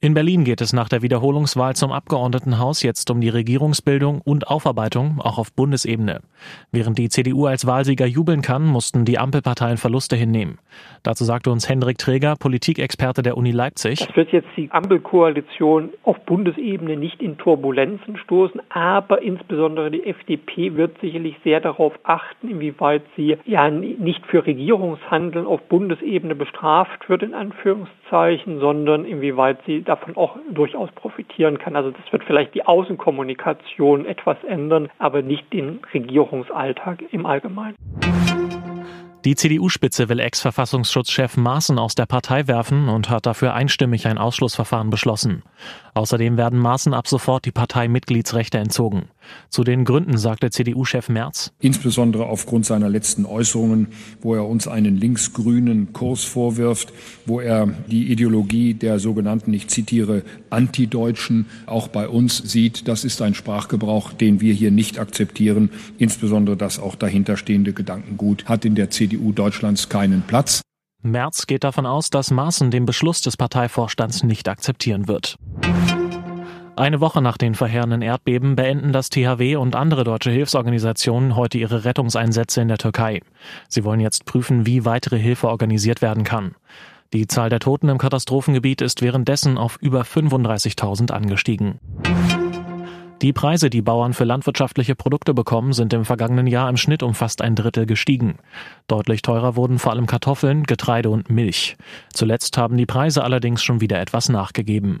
In Berlin geht es nach der Wiederholungswahl zum Abgeordnetenhaus jetzt um die Regierungsbildung und Aufarbeitung, auch auf Bundesebene. Während die CDU als Wahlsieger jubeln kann, mussten die Ampelparteien Verluste hinnehmen. Dazu sagte uns Hendrik Träger, Politikexperte der Uni Leipzig. Das wird jetzt die Ampelkoalition auf Bundesebene nicht in Turbulenzen stoßen, aber insbesondere die FDP wird sicherlich sehr darauf achten, inwieweit sie ja nicht für Regierungshandeln auf Bundesebene bestraft wird, in Anführungszeichen, sondern inwieweit sie davon auch durchaus profitieren kann. Also das wird vielleicht die Außenkommunikation etwas ändern, aber nicht den Regierungsalltag im Allgemeinen. Die CDU-Spitze will Ex-Verfassungsschutzchef Maaßen aus der Partei werfen und hat dafür einstimmig ein Ausschlussverfahren beschlossen. Außerdem werden Maaßen ab sofort die Parteimitgliedsrechte entzogen. Zu den Gründen sagte CDU-Chef Merz. Insbesondere aufgrund seiner letzten Äußerungen, wo er uns einen linksgrünen Kurs vorwirft, wo er die Ideologie der sogenannten, ich zitiere, Antideutschen auch bei uns sieht. Das ist ein Sprachgebrauch, den wir hier nicht akzeptieren. Insbesondere das auch dahinterstehende Gedankengut hat in der CDU Deutschlands keinen Platz. Merz geht davon aus, dass Maaßen den Beschluss des Parteivorstands nicht akzeptieren wird. Eine Woche nach den verheerenden Erdbeben beenden das THW und andere deutsche Hilfsorganisationen heute ihre Rettungseinsätze in der Türkei. Sie wollen jetzt prüfen, wie weitere Hilfe organisiert werden kann. Die Zahl der Toten im Katastrophengebiet ist währenddessen auf über 35.000 angestiegen. Die Preise, die Bauern für landwirtschaftliche Produkte bekommen, sind im vergangenen Jahr im Schnitt um fast ein Drittel gestiegen. Deutlich teurer wurden vor allem Kartoffeln, Getreide und Milch. Zuletzt haben die Preise allerdings schon wieder etwas nachgegeben.